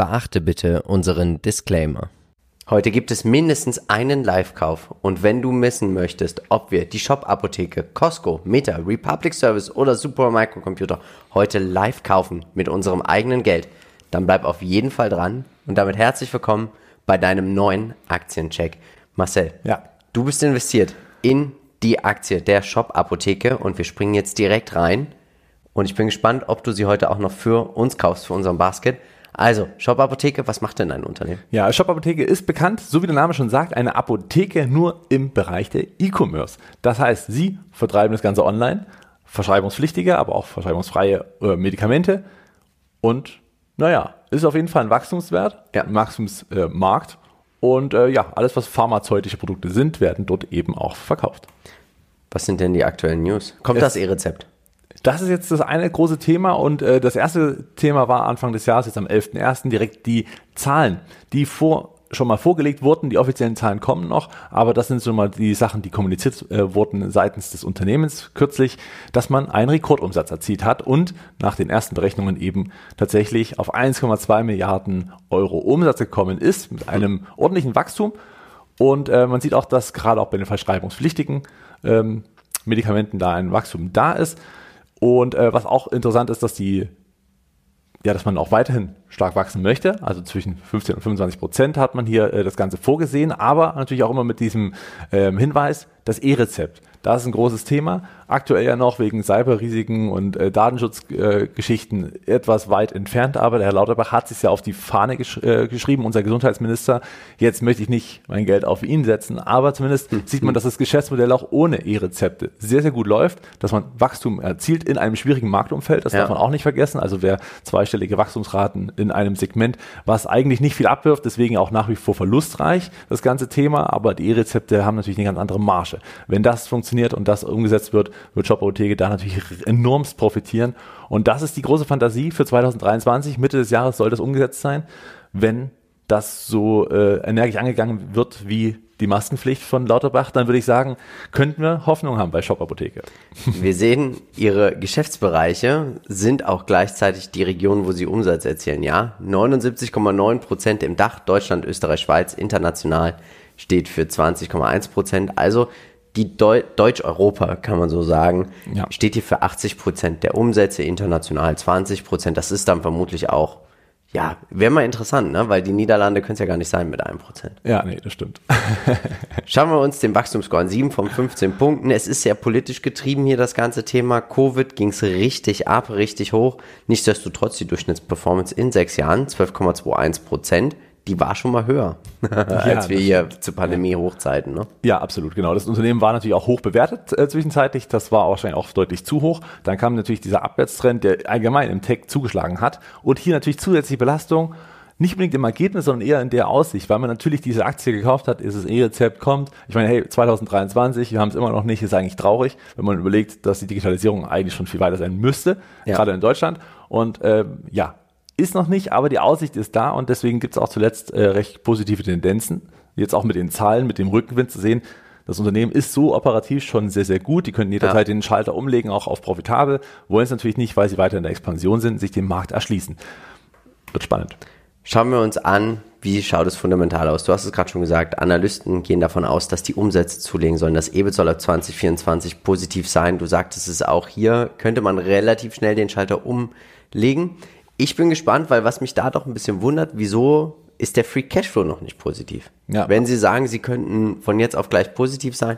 Beachte bitte unseren Disclaimer. Heute gibt es mindestens einen Live-Kauf und wenn du missen möchtest, ob wir die Shop-Apotheke, Costco, Meta, Republic Service oder Super Microcomputer heute live kaufen mit unserem eigenen Geld, dann bleib auf jeden Fall dran und damit herzlich willkommen bei deinem neuen Aktiencheck. Marcel, Ja. du bist investiert in die Aktie der Shop-Apotheke und wir springen jetzt direkt rein und ich bin gespannt, ob du sie heute auch noch für uns kaufst, für unseren Basket. Also, Shop Apotheke, was macht denn dein Unternehmen? Ja, Shop Apotheke ist bekannt, so wie der Name schon sagt, eine Apotheke nur im Bereich der E-Commerce. Das heißt, sie vertreiben das Ganze online, verschreibungspflichtige, aber auch verschreibungsfreie äh, Medikamente und naja, ist auf jeden Fall ein Wachstumswert, Ja. ein Wachstumsmarkt und äh, ja, alles was pharmazeutische Produkte sind, werden dort eben auch verkauft. Was sind denn die aktuellen News? Kommt Es- das E-Rezept? Das ist jetzt das eine große Thema und äh, das erste Thema war Anfang des Jahres, jetzt am 11.01. direkt die Zahlen, die vor, schon mal vorgelegt wurden. Die offiziellen Zahlen kommen noch, aber das sind schon mal die Sachen, die kommuniziert äh, wurden seitens des Unternehmens kürzlich, dass man einen Rekordumsatz erzielt hat und nach den ersten Berechnungen eben tatsächlich auf 1,2 Milliarden Euro Umsatz gekommen ist mit einem ordentlichen Wachstum. Und äh, man sieht auch, dass gerade auch bei den verschreibungspflichtigen ähm, Medikamenten da ein Wachstum da ist. Und äh, was auch interessant ist, dass die, ja, dass man auch weiterhin stark wachsen möchte. Also zwischen 15 und 25 Prozent hat man hier äh, das Ganze vorgesehen, aber natürlich auch immer mit diesem ähm, Hinweis, das E-Rezept. Das ist ein großes Thema. Aktuell ja noch wegen Cyberrisiken und äh, Datenschutzgeschichten äh, etwas weit entfernt, aber der Herr Lauterbach hat sich ja auf die Fahne gesch äh, geschrieben, unser Gesundheitsminister. Jetzt möchte ich nicht mein Geld auf ihn setzen, aber zumindest sieht man, dass das Geschäftsmodell auch ohne E-Rezepte sehr, sehr gut läuft, dass man Wachstum erzielt in einem schwierigen Marktumfeld. Das Ja. darf man auch nicht vergessen. Also wer zweistellige Wachstumsraten in einem Segment, was eigentlich nicht viel abwirft, deswegen auch nach wie vor verlustreich, das ganze Thema. Aber die E-Rezepte haben natürlich eine ganz andere Marge. Wenn das funktioniert und das umgesetzt wird, wird Shop Apotheke da natürlich enormst profitieren. Und das ist die große Fantasie für 2023. Mitte des Jahres soll das umgesetzt sein, wenn das so äh, energisch angegangen wird wie die Maskenpflicht von Lauterbach, dann würde ich sagen, könnten wir Hoffnung haben bei Shop Apotheke. Wir sehen, ihre Geschäftsbereiche sind auch gleichzeitig die Regionen, wo sie Umsatz erzielen. Ja, 79,9 Prozent im Dach, Deutschland, Österreich, Schweiz, international steht für 20,1 Prozent. Also die Deu Deutsch-Europa, kann man so sagen, Ja. steht hier für 80 Prozent der Umsätze, international 20 Prozent. Das ist dann vermutlich auch, ja, wäre mal interessant, ne? weil die Niederlande können es ja gar nicht sein mit einem Prozent. Ja, nee, das stimmt. Schauen wir uns den Wachstumsscore an. 7 von 15 Punkten. Es ist sehr politisch getrieben hier, das ganze Thema. Covid ging es richtig ab, richtig hoch. Nichtsdestotrotz die Durchschnittsperformance in sechs Jahren, 12,21 Prozent. Die war schon mal höher, als wir hier zu Pandemie-Hochzeiten. Ne? Ja, absolut, genau. Das Unternehmen war natürlich auch hoch bewertet äh, zwischenzeitlich. Das war wahrscheinlich auch deutlich zu hoch. Dann kam natürlich dieser Abwärtstrend, der allgemein im Tech zugeschlagen hat. Und hier natürlich zusätzliche Belastung. Nicht unbedingt im Ergebnis, sondern eher in der Aussicht, weil man natürlich diese Aktie gekauft hat, ist es E-Rezept kommt. Ich meine, hey, 2023, wir haben es immer noch nicht, ist eigentlich traurig, wenn man überlegt, dass die Digitalisierung eigentlich schon viel weiter sein müsste, Ja. gerade in Deutschland. Und ähm, ja, ist noch nicht, aber die Aussicht ist da und deswegen gibt es auch zuletzt äh, recht positive Tendenzen. Jetzt auch mit den Zahlen, mit dem Rückenwind zu sehen, das Unternehmen ist so operativ schon sehr, sehr gut. Die können jederzeit den Schalter umlegen, auch auf profitabel. Wollen es natürlich nicht, weil sie weiter in der Expansion sind, sich dem Markt erschließen. Wird spannend. Schauen wir uns an, wie schaut es fundamental aus? Du hast es gerade schon gesagt, Analysten gehen davon aus, dass die Umsätze zulegen sollen. Das EBIT soll ab 2024 positiv sein. Du sagtest es auch hier, könnte man relativ schnell den Schalter umlegen. Ich bin gespannt, weil was mich da doch ein bisschen wundert, wieso ist der Free Cashflow noch nicht positiv? Ja. Wenn Sie sagen, Sie könnten von jetzt auf gleich positiv sein,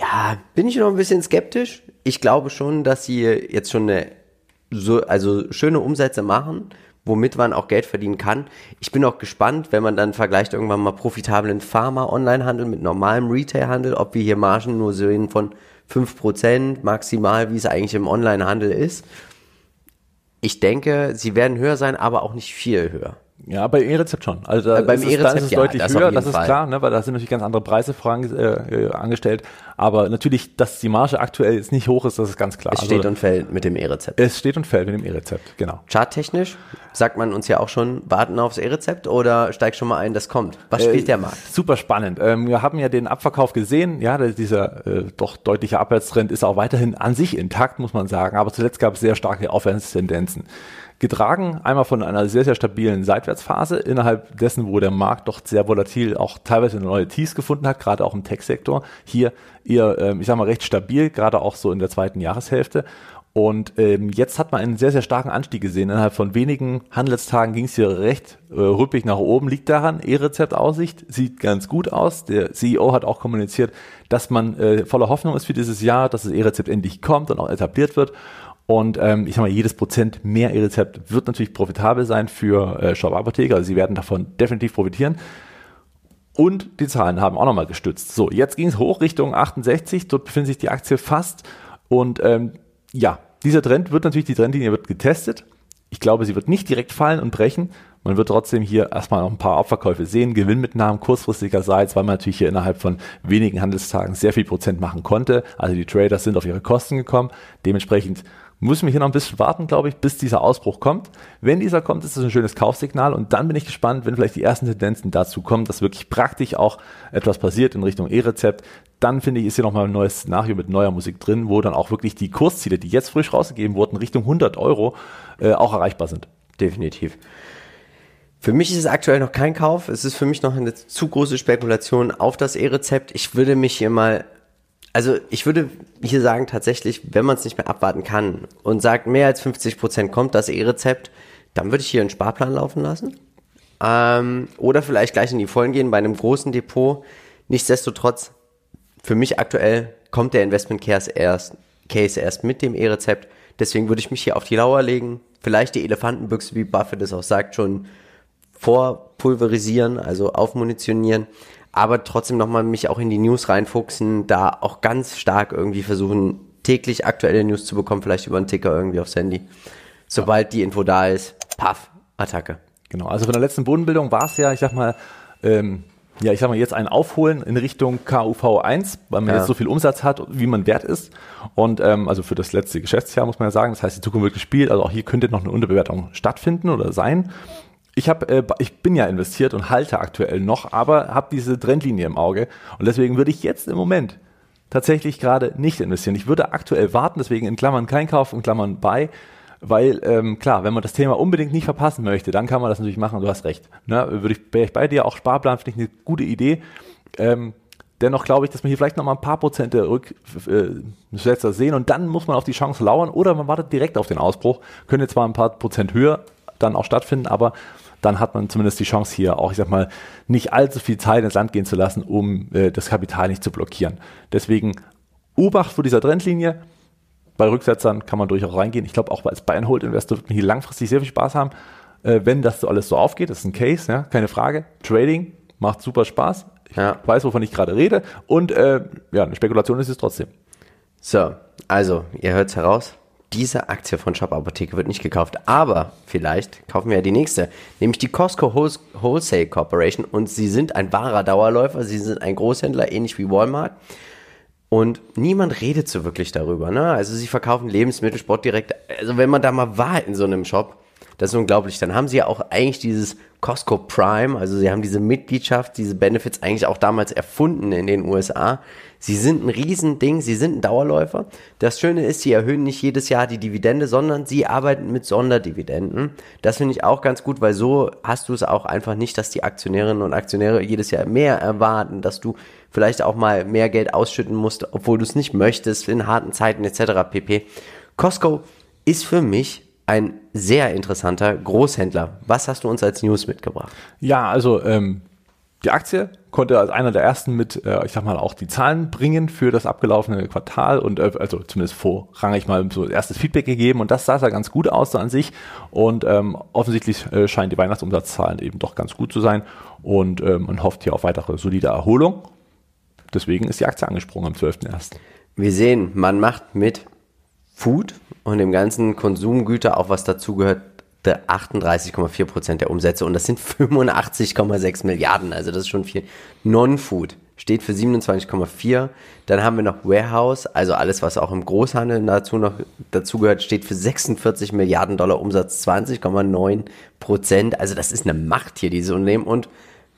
ja, bin ich noch ein bisschen skeptisch. Ich glaube schon, dass Sie jetzt schon eine so, also schöne Umsätze machen, womit man auch Geld verdienen kann. Ich bin auch gespannt, wenn man dann vergleicht irgendwann mal profitablen Pharma-Online-Handel mit normalem Retail-Handel, ob wir hier Margen nur sehen von 5% maximal, wie es eigentlich im Online-Handel ist. Ich denke, sie werden höher sein, aber auch nicht viel höher. Ja, bei E-Rezept schon. Also da Äh, beim ist es, da ist E-Rezept es ja, deutlich das höher, das ist Fall. klar, ne, weil da sind natürlich ganz andere Preise voran, äh, äh, angestellt. Aber natürlich, dass die Marge aktuell jetzt nicht hoch ist, das ist ganz klar. Es steht und fällt mit dem E-Rezept. es steht und fällt mit dem E-Rezept, genau. Charttechnisch sagt man uns ja auch schon, warten aufs E-Rezept oder steigt schon mal ein, das kommt. Was spielt der Markt? Super spannend. Ähm, wir haben ja den Abverkauf gesehen. Ja, dieser äh, doch deutliche Abwärtstrend ist auch weiterhin an sich intakt, muss man sagen. Aber zuletzt gab es sehr starke Aufwärtstendenzen. Getragen einmal von einer sehr, sehr stabilen Seitwärtsphase, innerhalb dessen, wo der Markt doch sehr volatil auch teilweise neue Tiefs gefunden hat, gerade auch im Tech-Sektor. Hier eher, ähm, ich sag mal, recht stabil, gerade auch so in der zweiten Jahreshälfte. Und ähm, jetzt hat man einen sehr, sehr starken Anstieg gesehen. Innerhalb von wenigen Handelstagen ging es hier recht äh, rüppig nach oben. Liegt daran, E-Rezept-Aussicht sieht ganz gut aus. Der CEO hat auch kommuniziert, dass man äh, voller Hoffnung ist für dieses Jahr, dass das E-Rezept endlich kommt und auch etabliert wird. Und ähm, ich sag mal, jedes Prozent mehr E-Rezept wird natürlich profitabel sein für äh, Shop-Apotheker. Also sie werden davon definitiv profitieren. Und die Zahlen haben auch nochmal gestützt. So, jetzt ging es hoch Richtung 68. Dort befindet sich die Aktie fast. Und ähm, ja, dieser Trend wird natürlich, die Trendlinie wird getestet. Ich glaube, sie wird nicht direkt fallen und brechen. Man wird trotzdem hier erstmal noch ein paar Abverkäufe sehen, Gewinnmitnahmen kurzfristigerseits, weil man natürlich hier innerhalb von wenigen Handelstagen sehr viel Prozent machen konnte. Also die Traders sind auf ihre Kosten gekommen. Dementsprechend müssen wir hier noch ein bisschen warten, glaube ich, bis dieser Ausbruch kommt. Wenn dieser kommt, ist das ein schönes Kaufsignal und dann bin ich gespannt, wenn vielleicht die ersten Tendenzen dazu kommen, dass wirklich praktisch auch etwas passiert in Richtung E-Rezept. Dann finde ich, ist hier nochmal ein neues Szenario mit neuer Musik drin, wo dann auch wirklich die Kursziele, die jetzt frisch rausgegeben wurden, Richtung 100 Euro, äh, auch erreichbar sind. Definitiv. Für mich ist es aktuell noch kein Kauf. Es ist für mich noch eine zu große Spekulation auf das E-Rezept. Ich würde mich hier mal also ich würde hier sagen, tatsächlich, wenn man es nicht mehr abwarten kann und sagt, mehr als 50 Prozent kommt das E-Rezept, dann würde ich hier einen Sparplan laufen lassen. Ähm, oder vielleicht gleich in die Vollen gehen bei einem großen Depot. Nichtsdestotrotz, für mich aktuell kommt der Investment Case erst, Case erst mit dem E-Rezept. Deswegen würde ich mich hier auf die Lauer legen. Vielleicht die Elefantenbüchse, wie Buffett es auch sagt, schon vorpulverisieren, also aufmunitionieren aber trotzdem nochmal mich auch in die News reinfuchsen, da auch ganz stark irgendwie versuchen, täglich aktuelle News zu bekommen, vielleicht über einen Ticker irgendwie aufs Handy. Sobald die Info da ist, paff, Attacke. Genau, also von der letzten Bodenbildung war es ja, ich sag mal, ähm, ja, ich sag mal, jetzt ein Aufholen in Richtung KUV1, weil man ja. jetzt so viel Umsatz hat, wie man wert ist. Und ähm, also für das letzte Geschäftsjahr muss man ja sagen, das heißt, die Zukunft wird gespielt, also auch hier könnte noch eine Unterbewertung stattfinden oder sein ich habe, äh, ich bin ja investiert und halte aktuell noch, aber habe diese Trendlinie im Auge und deswegen würde ich jetzt im Moment tatsächlich gerade nicht investieren. Ich würde aktuell warten, deswegen in Klammern kein Kauf, in Klammern bei, weil ähm, klar, wenn man das Thema unbedingt nicht verpassen möchte, dann kann man das natürlich machen. Du hast recht. Ne? Würde ich, ich bei dir auch Sparplan finde ich eine gute Idee. Ähm, Dennoch glaube ich, dass wir hier vielleicht noch mal ein paar Prozente Rücksetzer äh, sehen und dann muss man auf die Chance lauern oder man wartet direkt auf den Ausbruch. Könnte zwar ein paar Prozent höher dann auch stattfinden, aber dann hat man zumindest die Chance hier auch, ich sag mal, nicht allzu viel Zeit ins Land gehen zu lassen, um äh, das Kapital nicht zu blockieren. Deswegen Obacht vor dieser Trendlinie. Bei Rücksetzern kann man durchaus reingehen. Ich glaube, auch als Buy-and-Hold-Investor wird man hier langfristig sehr viel Spaß haben, äh, wenn das so alles so aufgeht. Das ist ein Case, ja, keine Frage. Trading macht super Spaß. Ich ja. weiß, wovon ich gerade rede. Und äh, ja, eine Spekulation ist es trotzdem. So, also, ihr hört es heraus diese Aktie von Shop Apotheke wird nicht gekauft, aber vielleicht kaufen wir ja die nächste, nämlich die Costco Wholesale Corporation und sie sind ein wahrer Dauerläufer, sie sind ein Großhändler, ähnlich wie Walmart und niemand redet so wirklich darüber, ne? Also sie verkaufen Lebensmittel, Sport direkt, also wenn man da mal war in so einem Shop, das ist unglaublich, dann haben sie ja auch eigentlich dieses Costco Prime, also sie haben diese Mitgliedschaft, diese Benefits eigentlich auch damals erfunden in den USA. Sie sind ein Riesending, sie sind ein Dauerläufer. Das Schöne ist, sie erhöhen nicht jedes Jahr die Dividende, sondern sie arbeiten mit Sonderdividenden. Das finde ich auch ganz gut, weil so hast du es auch einfach nicht, dass die Aktionärinnen und Aktionäre jedes Jahr mehr erwarten, dass du vielleicht auch mal mehr Geld ausschütten musst, obwohl du es nicht möchtest, in harten Zeiten etc. pp. Costco ist für mich ein sehr interessanter Großhändler. Was hast du uns als News mitgebracht? Ja, also ähm, die Aktie konnte als einer der ersten mit, äh, ich sag mal, auch die Zahlen bringen für das abgelaufene Quartal und äh, also zumindest vorrangig mal so erstes Feedback gegeben und das sah ja ganz gut aus so an sich und ähm, offensichtlich äh, scheinen die Weihnachtsumsatzzahlen eben doch ganz gut zu sein und ähm, man hofft hier auf weitere solide Erholung. Deswegen ist die Aktie angesprungen am 12.01. Wir sehen, man macht mit Food und dem ganzen Konsumgüter auch was dazugehört, 38,4 Prozent der Umsätze und das sind 85,6 Milliarden, also das ist schon viel. Non-Food steht für 27,4. Dann haben wir noch Warehouse, also alles, was auch im Großhandel dazu noch dazugehört, steht für 46 Milliarden Dollar Umsatz, 20,9 Prozent. Also das ist eine Macht hier, diese Unternehmen. Und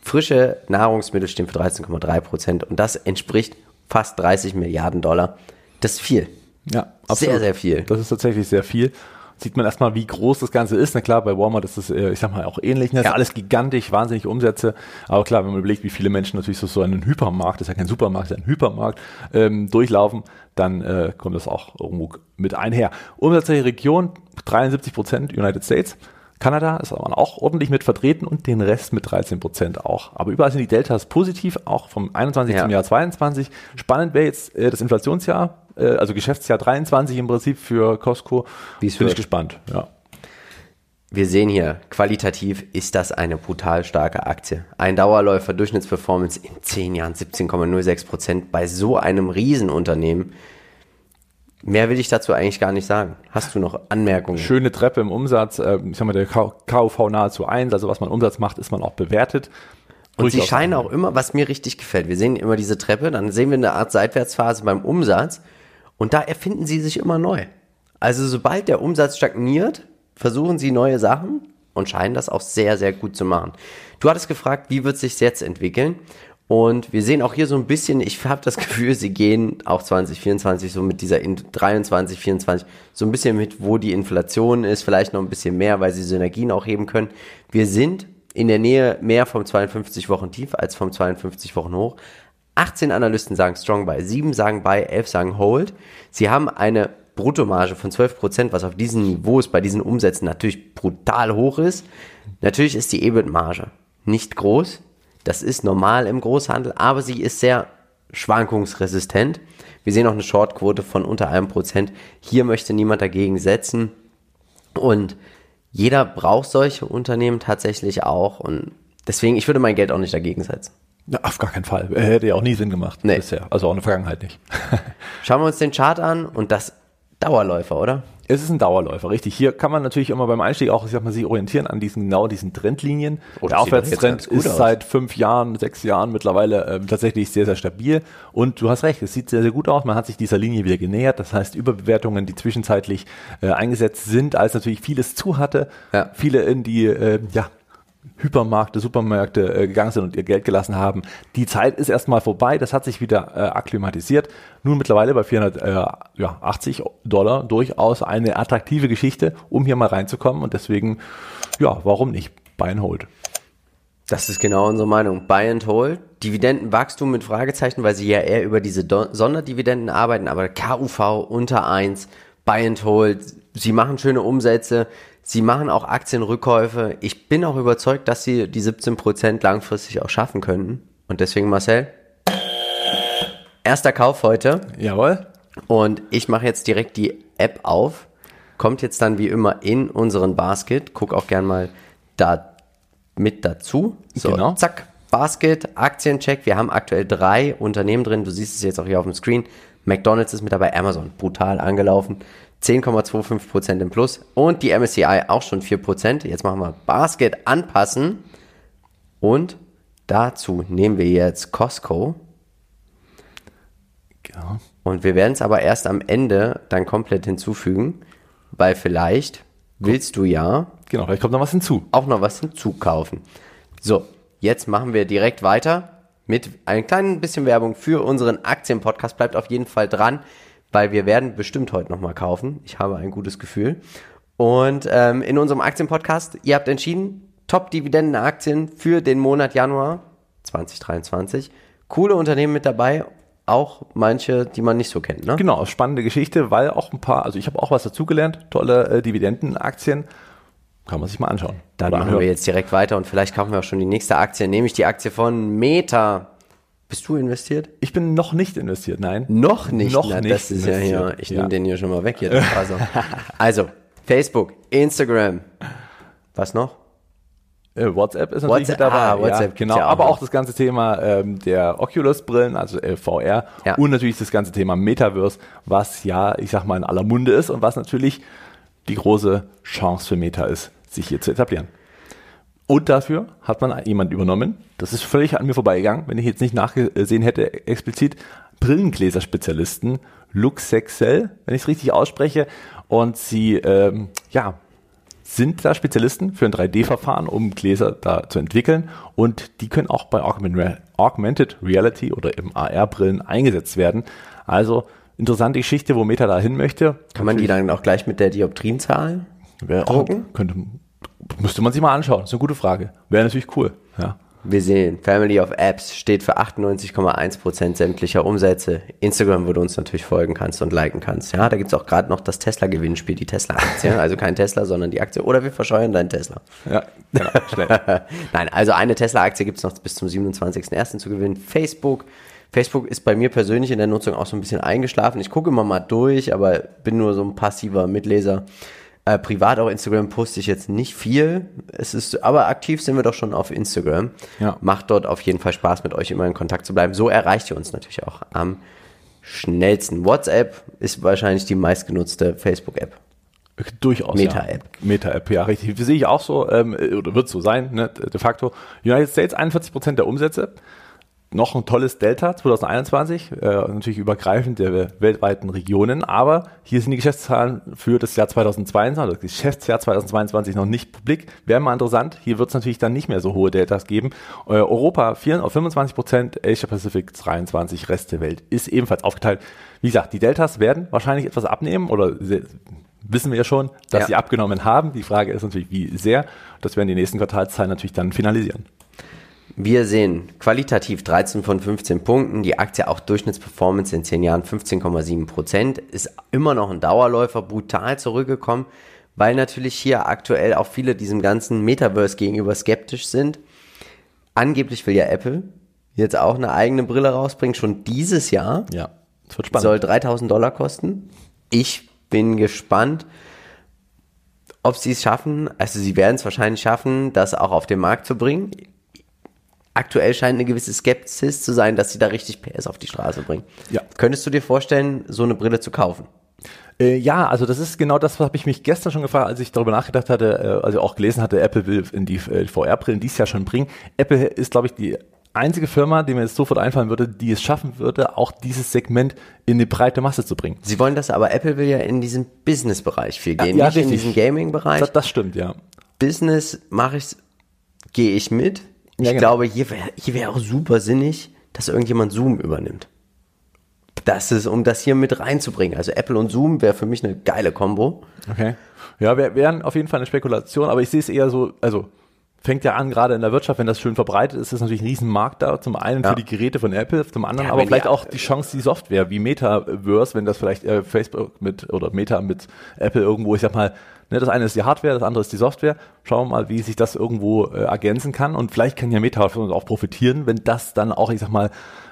frische Nahrungsmittel stehen für 13,3 Prozent und das entspricht fast 30 Milliarden Dollar. Das ist viel. Ja, absolut. Sehr, sehr viel. Das ist tatsächlich sehr viel. sieht man erstmal, wie groß das Ganze ist. Na klar, bei Walmart ist es, äh, ich sag mal, auch ähnlich. Ne? Ja. alles gigantisch, wahnsinnig Umsätze. Aber klar, wenn man überlegt, wie viele Menschen natürlich so, so einen Hypermarkt, das ist ja kein Supermarkt, das ist ein Hypermarkt, ähm, durchlaufen, dann äh, kommt das auch irgendwo mit einher. Umsatzreiche Region, 73 Prozent United States. Kanada ist aber auch ordentlich mit vertreten und den Rest mit 13 Prozent auch. Aber überall sind die Deltas positiv, auch vom 21 ja. zum Jahr 22. Spannend wäre jetzt äh, das Inflationsjahr, äh, also Geschäftsjahr 23 im Prinzip für Costco. Wie Bin ich gespannt, ja. Wir sehen hier, qualitativ ist das eine brutal starke Aktie. Ein Dauerläufer, Durchschnittsperformance in 10 Jahren 17,06 Prozent bei so einem Riesenunternehmen. Mehr will ich dazu eigentlich gar nicht sagen. Hast du noch Anmerkungen? Schöne Treppe im Umsatz. Äh, ich sag mal, der KV nahezu 1. Also was man Umsatz macht, ist man auch bewertet. Und sie scheinen auch immer, was mir richtig gefällt. Wir sehen immer diese Treppe, dann sehen wir eine Art Seitwärtsphase beim Umsatz und da erfinden sie sich immer neu. Also sobald der Umsatz stagniert, versuchen sie neue Sachen und scheinen das auch sehr, sehr gut zu machen. Du hattest gefragt, wie wird sich jetzt entwickeln? Und wir sehen auch hier so ein bisschen, ich habe das Gefühl, sie gehen auch 2024 so mit dieser 23, 24 so ein bisschen mit, wo die Inflation ist, vielleicht noch ein bisschen mehr, weil sie Synergien auch heben können. Wir sind in der Nähe mehr vom 52 Wochen Tief als vom 52 Wochen Hoch. 18 Analysten sagen Strong Buy, 7 sagen Buy, 11 sagen Hold. Sie haben eine Bruttomarge von 12%, was auf diesen Niveaus bei diesen Umsätzen natürlich brutal hoch ist. Natürlich ist die EBIT-Marge nicht groß. Das ist normal im Großhandel, aber sie ist sehr schwankungsresistent. Wir sehen auch eine Shortquote von unter einem Prozent. Hier möchte niemand dagegen setzen. Und jeder braucht solche Unternehmen tatsächlich auch. Und deswegen, ich würde mein Geld auch nicht dagegen setzen. Ja, auf gar keinen Fall. Hätte ja auch nie Sinn gemacht nee. bisher. Also auch in der Vergangenheit nicht. Schauen wir uns den Chart an und das Dauerläufer, oder? Es ist ein Dauerläufer, richtig. Hier kann man natürlich immer beim Einstieg auch, ich sag mal, sich orientieren an diesen genau diesen Trendlinien. Oh, der Aufwärtstrend ist aus. seit fünf Jahren, sechs Jahren mittlerweile ähm, tatsächlich sehr, sehr stabil. Und du hast recht, es sieht sehr, sehr gut aus. Man hat sich dieser Linie wieder genähert. Das heißt, Überbewertungen, die zwischenzeitlich äh, eingesetzt sind, als natürlich vieles zu hatte, ja. viele in die äh, ja, Hypermärkte, Supermärkte äh, gegangen sind und ihr Geld gelassen haben. Die Zeit ist erstmal vorbei, das hat sich wieder äh, akklimatisiert. Nun mittlerweile bei 480 Dollar durchaus eine attraktive Geschichte, um hier mal reinzukommen und deswegen, ja, warum nicht? Buy and Hold. Das ist genau unsere Meinung. Buy and Hold. Dividendenwachstum mit Fragezeichen, weil sie ja eher über diese Do Sonderdividenden arbeiten, aber KUV unter eins. Buy and Hold. Sie machen schöne Umsätze Sie machen auch Aktienrückkäufe. Ich bin auch überzeugt, dass sie die 17% langfristig auch schaffen könnten. Und deswegen, Marcel, erster Kauf heute. Jawohl. Und ich mache jetzt direkt die App auf. Kommt jetzt dann wie immer in unseren Basket. Guck auch gern mal da mit dazu. So, genau. zack. Basket, Aktiencheck. Wir haben aktuell drei Unternehmen drin. Du siehst es jetzt auch hier auf dem Screen. McDonald's ist mit dabei, Amazon brutal angelaufen. 10,25% im Plus und die MSCI auch schon 4%. Jetzt machen wir Basket anpassen und dazu nehmen wir jetzt Costco. Genau. Und wir werden es aber erst am Ende dann komplett hinzufügen, weil vielleicht willst du ja. Genau, vielleicht kommt noch was hinzu. Auch noch was hinzukaufen. So, jetzt machen wir direkt weiter mit ein kleines bisschen Werbung für unseren Aktienpodcast. Bleibt auf jeden Fall dran weil wir werden bestimmt heute nochmal kaufen. Ich habe ein gutes Gefühl. Und ähm, in unserem Aktienpodcast, ihr habt entschieden, Top-Dividenden-Aktien für den Monat Januar 2023. Coole Unternehmen mit dabei, auch manche, die man nicht so kennt. Ne? Genau, spannende Geschichte, weil auch ein paar, also ich habe auch was dazugelernt, tolle äh, Dividendenaktien. Kann man sich mal anschauen. Dann machen wir jetzt direkt weiter und vielleicht kaufen wir auch schon die nächste Aktie, nämlich die Aktie von Meta. Bist du investiert? Ich bin noch nicht investiert, nein. Noch nicht? Noch Na, nicht. Das ist investiert. ja hier, ich ja. nehme den hier schon mal weg hier. Also, also, Facebook, Instagram, was noch? Äh, WhatsApp ist natürlich WhatsApp, mit dabei. Ah, WhatsApp ja, genau. Ja auch aber noch. auch das ganze Thema ähm, der Oculus-Brillen, also äh, VR ja. und natürlich das ganze Thema Metaverse, was ja, ich sag mal, in aller Munde ist und was natürlich die große Chance für Meta ist, sich hier zu etablieren. Und dafür hat man jemand übernommen, das ist völlig an mir vorbeigegangen, wenn ich jetzt nicht nachgesehen hätte, explizit, Brillengläser-Spezialisten, Luxexel, wenn ich es richtig ausspreche. Und sie, ähm, ja, sind da Spezialisten für ein 3D-Verfahren, um Gläser da zu entwickeln. Und die können auch bei Augmented Reality oder im AR-Brillen eingesetzt werden. Also interessante Geschichte, wo Meta da hin möchte. Kann man die dann auch gleich mit der Dioptrienzahl Wäre auch, könnte, müsste man sich mal anschauen. Das ist eine gute Frage. Wäre natürlich cool. Ja. Wir sehen, Family of Apps steht für 98,1% sämtlicher Umsätze. Instagram, wo du uns natürlich folgen kannst und liken kannst. Ja, da gibt's auch gerade noch das Tesla-Gewinnspiel, die Tesla-Aktie. Also kein Tesla, sondern die Aktie. Oder wir verscheuern deinen Tesla. Ja, genau, schnell. Nein, also eine Tesla-Aktie gibt's noch bis zum 27.01. zu gewinnen. Facebook. Facebook ist bei mir persönlich in der Nutzung auch so ein bisschen eingeschlafen. Ich gucke immer mal durch, aber bin nur so ein passiver Mitleser. Äh, privat auch Instagram poste ich jetzt nicht viel. Es ist, aber aktiv sind wir doch schon auf Instagram. Ja. Macht dort auf jeden Fall Spaß, mit euch immer in Kontakt zu bleiben. So erreicht ihr uns natürlich auch am schnellsten. WhatsApp ist wahrscheinlich die meistgenutzte Facebook-App. Durchaus. Meta-App. Ja. Meta-App, ja, richtig. Sehe ich auch so, ähm, oder wird so sein, ne, de facto. United States 41 Prozent der Umsätze noch ein tolles Delta 2021, äh, natürlich übergreifend der weltweiten Regionen, aber hier sind die Geschäftszahlen für das Jahr 2022, also das Geschäftsjahr 2022 noch nicht publik. Wäre mal interessant, hier wird es natürlich dann nicht mehr so hohe Deltas geben. Äh, Europa 4, auf 25 Prozent, Asia Pacific 23, Rest der Welt ist ebenfalls aufgeteilt. Wie gesagt, die Deltas werden wahrscheinlich etwas abnehmen oder wissen wir ja schon, dass Ja. sie abgenommen haben. Die Frage ist natürlich, wie sehr. Das werden die nächsten Quartalszahlen natürlich dann finalisieren. Wir sehen qualitativ 13 von 15 Punkten, die Aktie auch Durchschnittsperformance in 10 Jahren 15,7 Prozent, ist immer noch ein Dauerläufer, brutal zurückgekommen, weil natürlich hier aktuell auch viele diesem ganzen Metaverse gegenüber skeptisch sind. Angeblich will ja Apple jetzt auch eine eigene Brille rausbringen, schon dieses Jahr. Ja, das wird spannend. Soll 3000 Dollar kosten. Ich bin gespannt, ob sie es schaffen. Also sie werden es wahrscheinlich schaffen, das auch auf den Markt zu bringen. Aktuell scheint eine gewisse Skepsis zu sein, dass sie da richtig PS auf die Straße bringen. Ja. Könntest du dir vorstellen, so eine Brille zu kaufen? Äh, ja, also das ist genau das, was habe ich mich gestern schon gefragt, als ich darüber nachgedacht hatte, äh, also auch gelesen hatte, Apple will in die äh, VR-Brillen dieses Jahr schon bringen. Apple ist, glaube ich, die einzige Firma, die mir jetzt sofort einfallen würde, die es schaffen würde, auch dieses Segment in eine breite Masse zu bringen. Sie wollen das, aber Apple will ja in diesen Business-Bereich viel gehen, ja, nicht in richtig. diesen Gaming-Bereich. Das, das stimmt, ja. Business mache ich, gehe ich mit. Ich Ja, genau. glaube, hier wäre hier wär auch super sinnig, dass irgendjemand Zoom übernimmt. Das ist, um das hier mit reinzubringen. Also Apple und Zoom wäre für mich eine geile Kombo. Okay. Ja, wär- wären auf jeden Fall eine Spekulation, aber ich sehe es eher so, also fängt ja an, gerade in der Wirtschaft, wenn das schön verbreitet ist, ist natürlich ein Riesenmarkt da. Zum einen Ja. für die Geräte von Apple, zum anderen Ja, aber vielleicht die- auch die Chance, die Software wie Metaverse, wenn das vielleicht äh, Facebook mit oder Meta mit Apple irgendwo, ich sag mal, ne, das eine ist die Hardware, das andere ist die Software. Schauen wir mal, wie sich das irgendwo äh, ergänzen kann und vielleicht kann ja Meta von uns auch profitieren, wenn das dann auch, ich sag mal,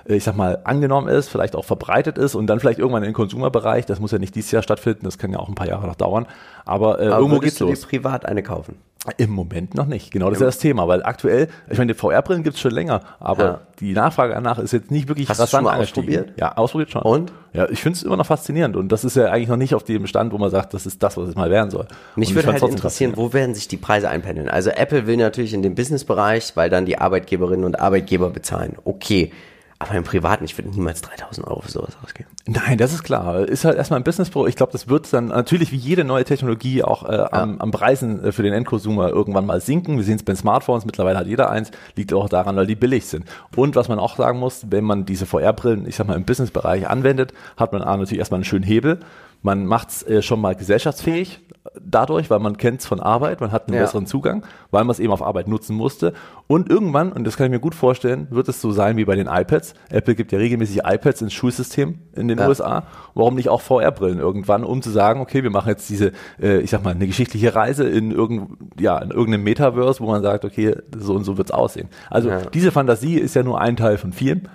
äh, ich sag mal, angenommen ist, vielleicht auch verbreitet ist und dann vielleicht irgendwann in den Konsumerbereich, das muss ja nicht dieses Jahr stattfinden, das kann ja auch ein paar Jahre noch dauern, aber, äh, Aber irgendwo geht's du los. dir privat eine kaufen? Im Moment noch nicht. Genau, das ist ja das Thema, weil aktuell, ich meine, die VR-Brillen gibt's schon länger, aber Ja. die Nachfrage danach ist jetzt nicht wirklich Hast du schon mal ausprobiert? Ja, ausprobiert schon. Und? Ja, ich finde es immer noch faszinierend und das ist ja eigentlich noch nicht auf dem Stand, wo man sagt, das ist das, was es mal werden soll. Mich Und würde halt interessieren, wo werden sich die Preise einpendeln? Also Apple will natürlich in den Businessbereich, weil dann die Arbeitgeberinnen und Arbeitgeber bezahlen. Okay. Aber im Privaten, ich würde niemals 3000 Euro für sowas ausgeben. Nein, das ist klar. Ist halt erstmal ein Business Pro. Ich glaube, das wird dann natürlich wie jede neue Technologie auch äh, am, am Preisen äh, für den Endkonsumer irgendwann mal sinken. Wir sehen es bei Smartphones, mittlerweile hat jeder eins, liegt auch daran, weil die billig sind. Und was man auch sagen muss, wenn man diese VR-Brillen, ich sag mal, im Businessbereich anwendet, hat man A, natürlich erstmal einen schönen Hebel. Man macht es äh, schon mal gesellschaftsfähig dadurch, weil man kennt es von Arbeit, man hat einen Ja. besseren Zugang, weil man es eben auf Arbeit nutzen musste. Und irgendwann, und das kann ich mir gut vorstellen, wird es so sein wie bei den iPads. Apple gibt ja regelmäßig iPads ins Schulsystem in den Ja. USA. Warum nicht auch VR-Brillen irgendwann, um zu sagen, okay, wir machen jetzt diese, äh, ich sag mal, eine geschichtliche Reise in, irgend, ja, in irgendeinem Metaverse, wo man sagt, okay, so und so wird's aussehen. Also Ja. diese Fantasie ist ja nur ein Teil von vielen.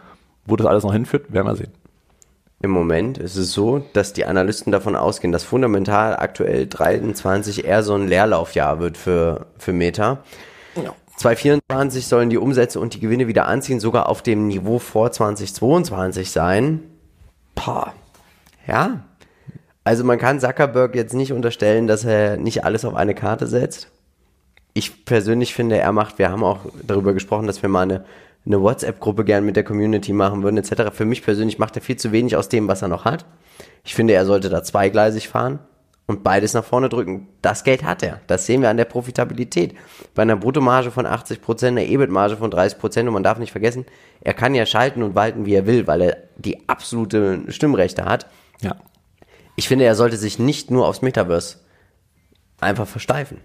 Wo das alles noch hinführt, werden wir sehen. Im Moment ist es so, dass die Analysten davon ausgehen, dass fundamental aktuell 23 eher so ein Leerlaufjahr wird für, für Meta. 2024 sollen die Umsätze und die Gewinne wieder anziehen, sogar auf dem Niveau vor 2022 sein. Pah. Ja. Also man kann Zuckerberg jetzt nicht unterstellen, dass er nicht alles auf eine Karte setzt. Ich persönlich finde, er macht, wir haben auch darüber gesprochen, dass wir mal eine, eine WhatsApp-Gruppe gern mit der Community machen würden, etc. Für mich persönlich macht er viel zu wenig aus dem, was er noch hat. Ich finde, er sollte da zweigleisig fahren und beides nach vorne drücken. Das Geld hat er. Das sehen wir an der Profitabilität. Bei einer Bruttomarge von 80%, einer EBIT-Marge von 30% und man darf nicht vergessen, er kann ja schalten und walten, wie er will, weil er die absolute Stimmrechte hat. Ja. Ich finde, er sollte sich nicht nur aufs Metaverse einfach versteifen.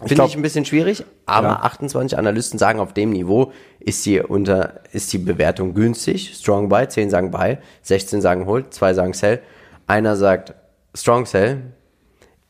Finde glaub- ich ein bisschen schwierig, aber Ja. 28 Analysten sagen, auf dem Niveau ist die, unter, ist die Bewertung günstig. Strong Buy, 10 sagen Buy, 16 sagen Hold, 2 sagen Sell. Einer sagt Strong Sell.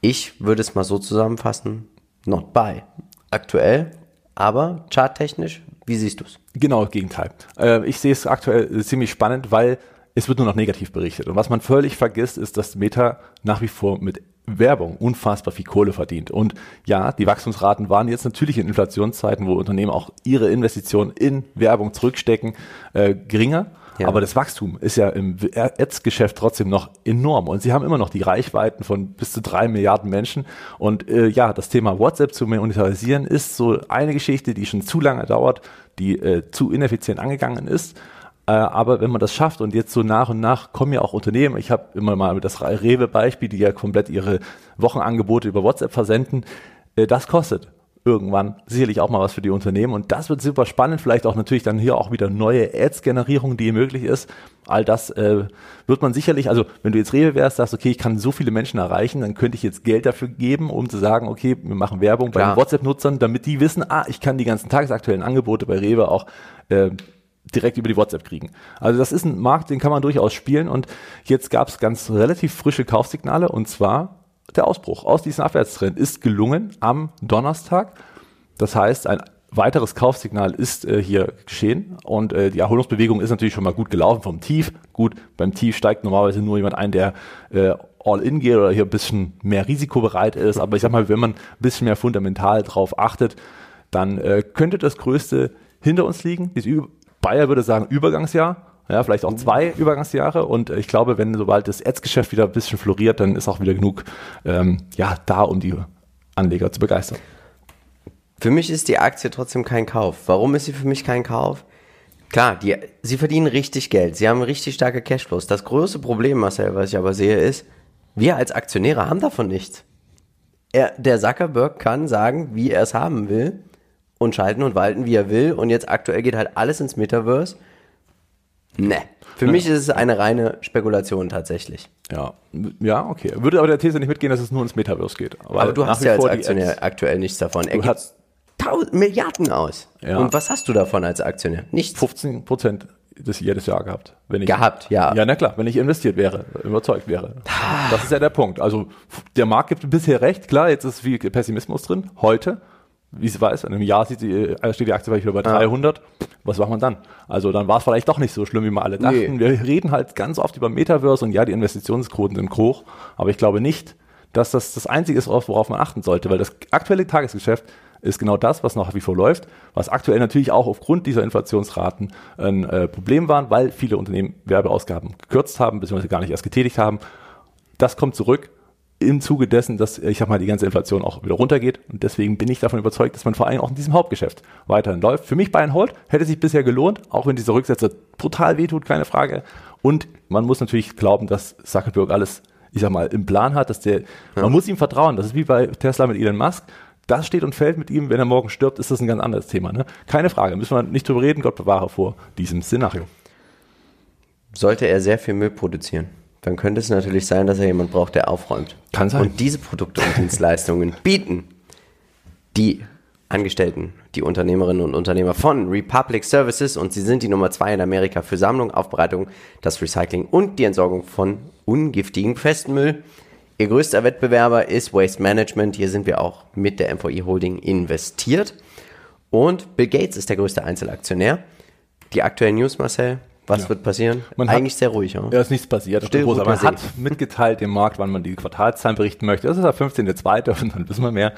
Ich würde es mal so zusammenfassen, not Buy. Aktuell, aber charttechnisch, wie siehst du es? Genau, Gegenteil. Äh, ich sehe es aktuell ziemlich spannend, weil es wird nur noch negativ berichtet. Und was man völlig vergisst, ist, dass Meta nach wie vor mit Werbung unfassbar viel Kohle verdient. Und ja, die Wachstumsraten waren jetzt natürlich in Inflationszeiten, wo Unternehmen auch ihre Investitionen in Werbung zurückstecken, äh, geringer. Ja. Aber das Wachstum ist ja im Ads-Geschäft trotzdem noch enorm. Und sie haben immer noch die Reichweiten von bis zu drei Milliarden Menschen. Und äh, ja, das Thema WhatsApp zu monetarisieren ist so eine Geschichte, die schon zu lange dauert, die äh, zu ineffizient angegangen ist. Äh, aber wenn man das schafft und jetzt so nach und nach kommen ja auch Unternehmen, ich habe immer mal das Rewe-Beispiel, die ja komplett ihre Wochenangebote über WhatsApp versenden, äh, das kostet irgendwann sicherlich auch mal was für die Unternehmen und das wird super spannend, vielleicht auch natürlich dann hier auch wieder neue Ads-Generierung, die möglich ist. All das äh, wird man sicherlich, also wenn du jetzt Rewe wärst, sagst, okay, ich kann so viele Menschen erreichen, dann könnte ich jetzt Geld dafür geben, um zu sagen, okay, wir machen Werbung bei Klar. den WhatsApp-Nutzern, damit die wissen, ah, ich kann die ganzen tagesaktuellen Angebote bei Rewe auch äh, direkt über die WhatsApp kriegen. Also das ist ein Markt, den kann man durchaus spielen und jetzt gab es ganz relativ frische Kaufsignale und zwar der Ausbruch aus diesem Abwärtstrend ist gelungen am Donnerstag. Das heißt, ein weiteres Kaufsignal ist äh, hier geschehen und äh, die Erholungsbewegung ist natürlich schon mal gut gelaufen vom Tief. Gut, beim Tief steigt normalerweise nur jemand ein, der äh, All-in geht oder hier ein bisschen mehr risikobereit ist. Aber ich sag mal, wenn man ein bisschen mehr fundamental drauf achtet, dann äh, könnte das Größte hinter uns liegen. Dieses Bayer würde sagen Übergangsjahr. Ja, vielleicht auch zwei Übergangsjahre. Und ich glaube, wenn sobald das Ads-Geschäft wieder ein bisschen floriert, dann ist auch wieder genug ähm, ja, da, um die Anleger zu begeistern. Für mich ist die Aktie trotzdem kein Kauf. Warum ist sie für mich kein Kauf? Klar, die, sie verdienen richtig Geld. Sie haben richtig starke Cashflows. Das größte Problem, Marcel, was ich aber sehe, ist, wir als Aktionäre haben davon nichts. Er, der Zuckerberg kann sagen, wie er es haben will und schalten und walten, wie er will. Und jetzt aktuell geht halt alles ins Metaverse. Ne. Für mich ist es eine reine Spekulation tatsächlich. Ja, ja, okay. Würde aber der These nicht mitgehen, dass es nur ins Metaverse geht. Aber du hast ja als Aktionär Ads- aktuell nichts davon. Er Du gibt hast Milliarden aus. Ja. Und was hast du davon als Aktionär? Nichts. 15 Prozent des jedes Jahr gehabt. Wenn ich, Gehabt, ja. Ja, na klar, wenn ich investiert wäre, überzeugt wäre. Das ist ja der Punkt. Also der Markt gibt bisher recht, klar, jetzt ist viel Pessimismus drin. Heute, wie es weiß, in einem Jahr sieht die, äh, steht die Aktie vielleicht wieder bei 300. Was macht man dann? Also dann war es vielleicht doch nicht so schlimm, wie wir alle dachten. Nee. Wir reden halt ganz oft über Metaverse und ja, die Investitionsquoten sind hoch, aber ich glaube nicht, dass das das Einzige ist, worauf man achten sollte, weil das aktuelle Tagesgeschäft ist genau das, was noch wie vor läuft, was aktuell natürlich auch aufgrund dieser Inflationsraten ein äh, Problem waren, weil viele Unternehmen Werbeausgaben gekürzt haben, beziehungsweise gar nicht erst getätigt haben. Das kommt zurück im Zuge dessen, dass, ich sag mal, die ganze Inflation auch wieder runtergeht. Und deswegen bin ich davon überzeugt, dass man vor allem auch in diesem Hauptgeschäft weiterhin läuft. Für mich bei ein Hold hätte sich bisher gelohnt, auch wenn dieser Rücksetzer brutal wehtut, keine Frage. Und man muss natürlich glauben, dass Zuckerberg alles, ich sag mal, im Plan hat, dass der, man muss ihm vertrauen. Das ist wie bei Tesla mit Elon Musk. Das steht und fällt mit ihm. Wenn er morgen stirbt, ist das ein ganz anderes Thema. Ne? Keine Frage. Müssen wir nicht drüber reden. Gott bewahre vor diesem Szenario. Sollte er sehr viel Müll produzieren, dann könnte es natürlich sein, dass er jemand braucht, der aufräumt. Kann sein. Und diese Produkte und Dienstleistungen bieten die Angestellten, die Unternehmerinnen und Unternehmer von Republic Services und sie sind die Nummer zwei in Amerika für Sammlung, Aufbereitung, das Recycling und die Entsorgung von ungiftigen Festmüll. Ihr größter Wettbewerber ist Waste Management. Hier sind wir auch mit der MVI Holding investiert. Und Bill Gates ist der größte Einzelaktionär. Die aktuellen News, Marcel, was Ja. wird passieren? Man hat- Eigentlich sehr ruhig. Oder? Ja, ist nichts passiert. Still, Groß, aber man hat mitgeteilt dem Markt, wann man die Quartalszahlen berichten möchte. Das ist der 15.2. und dann wissen wir mehr.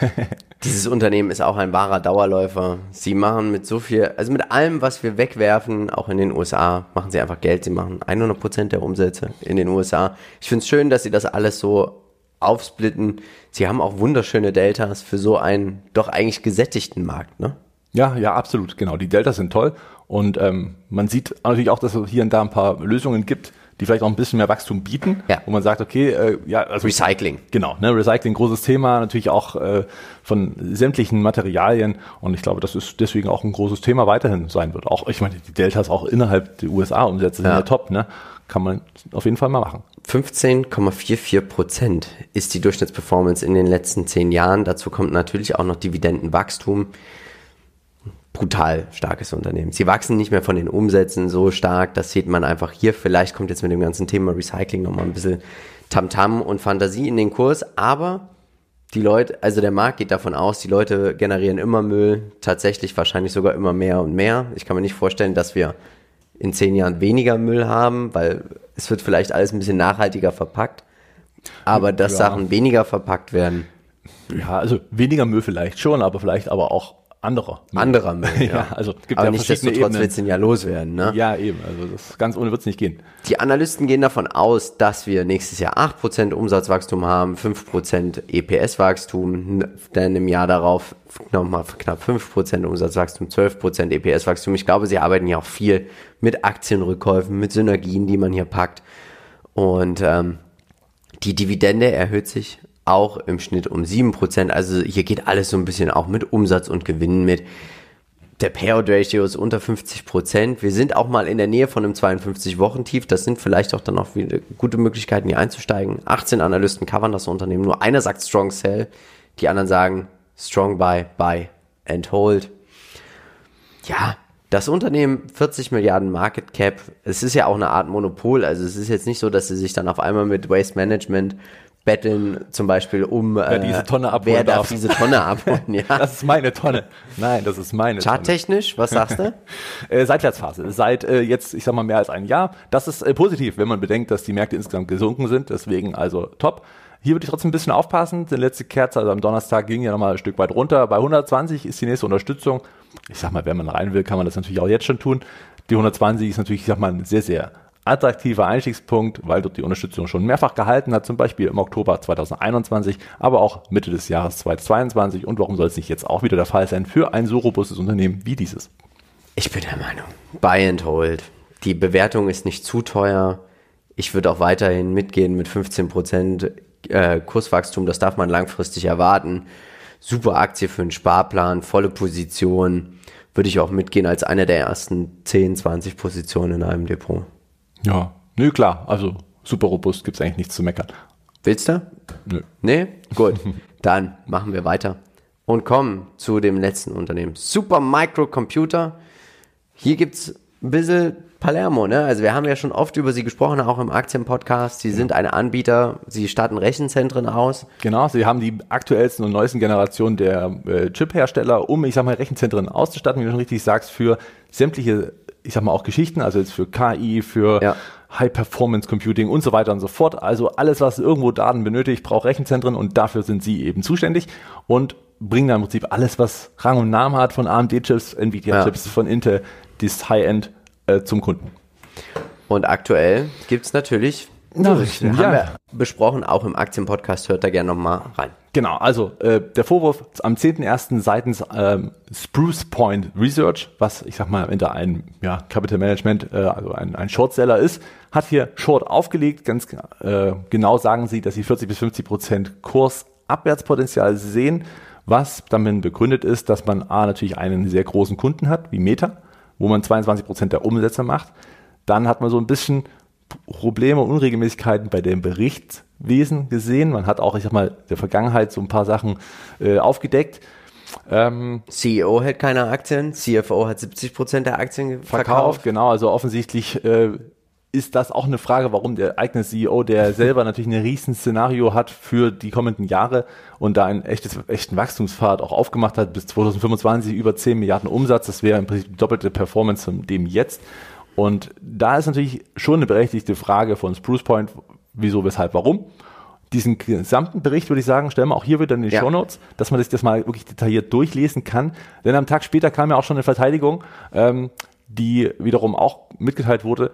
Dieses Unternehmen ist auch ein wahrer Dauerläufer. Sie machen mit so viel, also mit allem, was wir wegwerfen, auch in den USA, machen sie einfach Geld. Sie machen 100 Prozent der Umsätze in den USA. Ich finde es schön, dass sie das alles so aufsplitten. Sie haben auch wunderschöne Deltas für so einen doch eigentlich gesättigten Markt, ne? Ja, ja, absolut, genau. Die Deltas sind toll und ähm, man sieht natürlich auch, dass es hier und da ein paar Lösungen gibt, die vielleicht auch ein bisschen mehr Wachstum bieten, Ja. wo man sagt, okay, äh, ja, also Recycling. Genau, ne, Recycling, großes Thema, natürlich auch äh, von sämtlichen Materialien und ich glaube, dass es deswegen auch ein großes Thema weiterhin sein wird. Auch, ich meine, die Deltas auch innerhalb der USA-Umsätze sind Ja. ja top, ne? Kann man auf jeden Fall mal machen. 15,44 Prozent ist die Durchschnittsperformance in den letzten zehn Jahren. Dazu kommt natürlich auch noch Dividendenwachstum. Brutal starkes Unternehmen. Sie wachsen nicht mehr von den Umsätzen so stark. Das sieht man einfach hier. Vielleicht kommt jetzt mit dem ganzen Thema Recycling nochmal ein bisschen Tamtam -Tam und Fantasie in den Kurs. Aber die Leute, also der Markt geht davon aus, die Leute generieren immer Müll. Tatsächlich wahrscheinlich sogar immer mehr und mehr. Ich kann mir nicht vorstellen, dass wir in zehn Jahren weniger Müll haben, weil es wird vielleicht alles ein bisschen nachhaltiger verpackt. Aber dass ja. Sachen weniger verpackt werden. Ja, also weniger Müll vielleicht schon, aber vielleicht aber auch anderer Müll. Anderer Müll, ja. ja also gibt Aber ja nichtsdestotrotz wird es ja loswerden, ne? Ja, eben. Also das ganz ohne wird es nicht gehen. Die Analysten gehen davon aus, dass wir nächstes Jahr 8% Umsatzwachstum haben, 5% EPS-Wachstum, dann im Jahr darauf nochmal knapp 5% Umsatzwachstum, 12% EPS-Wachstum. Ich glaube, sie arbeiten ja auch viel mit Aktienrückkäufen, mit Synergien, die man hier packt. Und ähm, die Dividende erhöht sich auch im Schnitt um 7%. Also hier geht alles so ein bisschen auch mit Umsatz und Gewinn mit. Der Payout-Ratio ist unter 50%. Wir sind auch mal in der Nähe von einem 52-Wochen-Tief. Das sind vielleicht auch dann auch wieder gute Möglichkeiten, hier einzusteigen. 18 Analysten covern das Unternehmen. Nur einer sagt Strong Sell. Die anderen sagen Strong Buy, Buy and Hold. Ja, das Unternehmen 40 Milliarden Market Cap. Es ist ja auch eine Art Monopol. Also es ist jetzt nicht so, dass sie sich dann auf einmal mit Waste Management betteln, zum Beispiel um wer diese Tonne äh, abholen wer darf, darf diese Tonne abholen. Ja. Das ist meine Tonne. Nein, das ist meine Charttechnisch, was sagst du? äh, Seitwärtsphase. Seit äh, jetzt, ich sag mal, mehr als ein Jahr. Das ist äh, positiv, wenn man bedenkt, dass die Märkte insgesamt gesunken sind. Deswegen also top. Hier würde ich trotzdem ein bisschen aufpassen. Die letzte Kerze, also am Donnerstag, ging ja nochmal ein Stück weit runter. Bei 120 ist die nächste Unterstützung. Ich sag mal, wenn man rein will, kann man das natürlich auch jetzt schon tun. Die 120 ist natürlich, ich sag mal, sehr, sehr attraktiver Einstiegspunkt, weil dort die Unterstützung schon mehrfach gehalten hat, zum Beispiel im Oktober 2021, aber auch Mitte des Jahres 2022. Und warum soll es nicht jetzt auch wieder der Fall sein für ein so robustes Unternehmen wie dieses? Ich bin der Meinung, buy and hold. Die Bewertung ist nicht zu teuer. Ich würde auch weiterhin mitgehen mit 15 Prozent äh, Kurswachstum. Das darf man langfristig erwarten. Super Aktie für einen Sparplan, volle Position. Würde ich auch mitgehen als eine der ersten 10, 20 Positionen in einem Depot. Ja, nö, klar. Also super robust, gibt es eigentlich nichts zu meckern. Willst du? Nö. Nee? Gut. Dann machen wir weiter und kommen zu dem letzten Unternehmen. Super Microcomputer. Hier gibt es ein bisschen Palermo, ne? Also wir haben ja schon oft über sie gesprochen, auch im Aktienpodcast. Sie sind ein Anbieter, sie starten Rechenzentren aus. Genau, sie haben die aktuellsten und neuesten Generationen der äh, Chip-Hersteller, um, ich sag mal, Rechenzentren auszustatten, wie du schon richtig sagst, für sämtliche ich sag mal auch Geschichten, also jetzt für KI, für ja. High Performance Computing und so weiter und so fort. Also alles, was irgendwo Daten benötigt, braucht Rechenzentren und dafür sind sie eben zuständig und bringen dann im Prinzip alles, was Rang und Namen hat, von AMD-Chips, Nvidia-Chips, ja. von Intel, das High-End äh, zum Kunden. Und aktuell gibt es natürlich Nachrichten. Ja. Haben wir besprochen, auch im Aktienpodcast, hört da gerne nochmal rein. Genau, also äh, der Vorwurf am 10.01. seitens ähm, Spruce Point Research, was ich sag mal am Ende ein ja, Capital Management, äh, also ein, ein Shortseller ist, hat hier Short aufgelegt. Ganz äh, genau sagen sie, dass sie 40 bis 50 Prozent Kursabwärtspotenzial sehen, was damit begründet ist, dass man A natürlich einen sehr großen Kunden hat, wie Meta, wo man 22 Prozent der Umsätze macht. Dann hat man so ein bisschen Probleme und Unregelmäßigkeiten bei dem Berichtswesen gesehen. Man hat auch, ich sag mal, der Vergangenheit so ein paar Sachen äh, aufgedeckt. Ähm, CEO hält keine Aktien, CFO hat 70 Prozent der Aktien verkauft. verkauft. Genau, also offensichtlich äh, ist das auch eine Frage, warum der eigene CEO, der selber natürlich ein riesen Szenario hat für die kommenden Jahre und da einen echtes, echten Wachstumspfad auch aufgemacht hat, bis 2025 über 10 Milliarden Umsatz, das wäre im Prinzip doppelte Performance von dem jetzt. Und da ist natürlich schon eine berechtigte Frage von Spruce Point, wieso, weshalb, warum. Diesen gesamten Bericht würde ich sagen, stellen wir auch hier wieder in die ja. Show Notes, dass man sich das mal wirklich detailliert durchlesen kann. Denn am Tag später kam ja auch schon eine Verteidigung, ähm, die wiederum auch mitgeteilt wurde,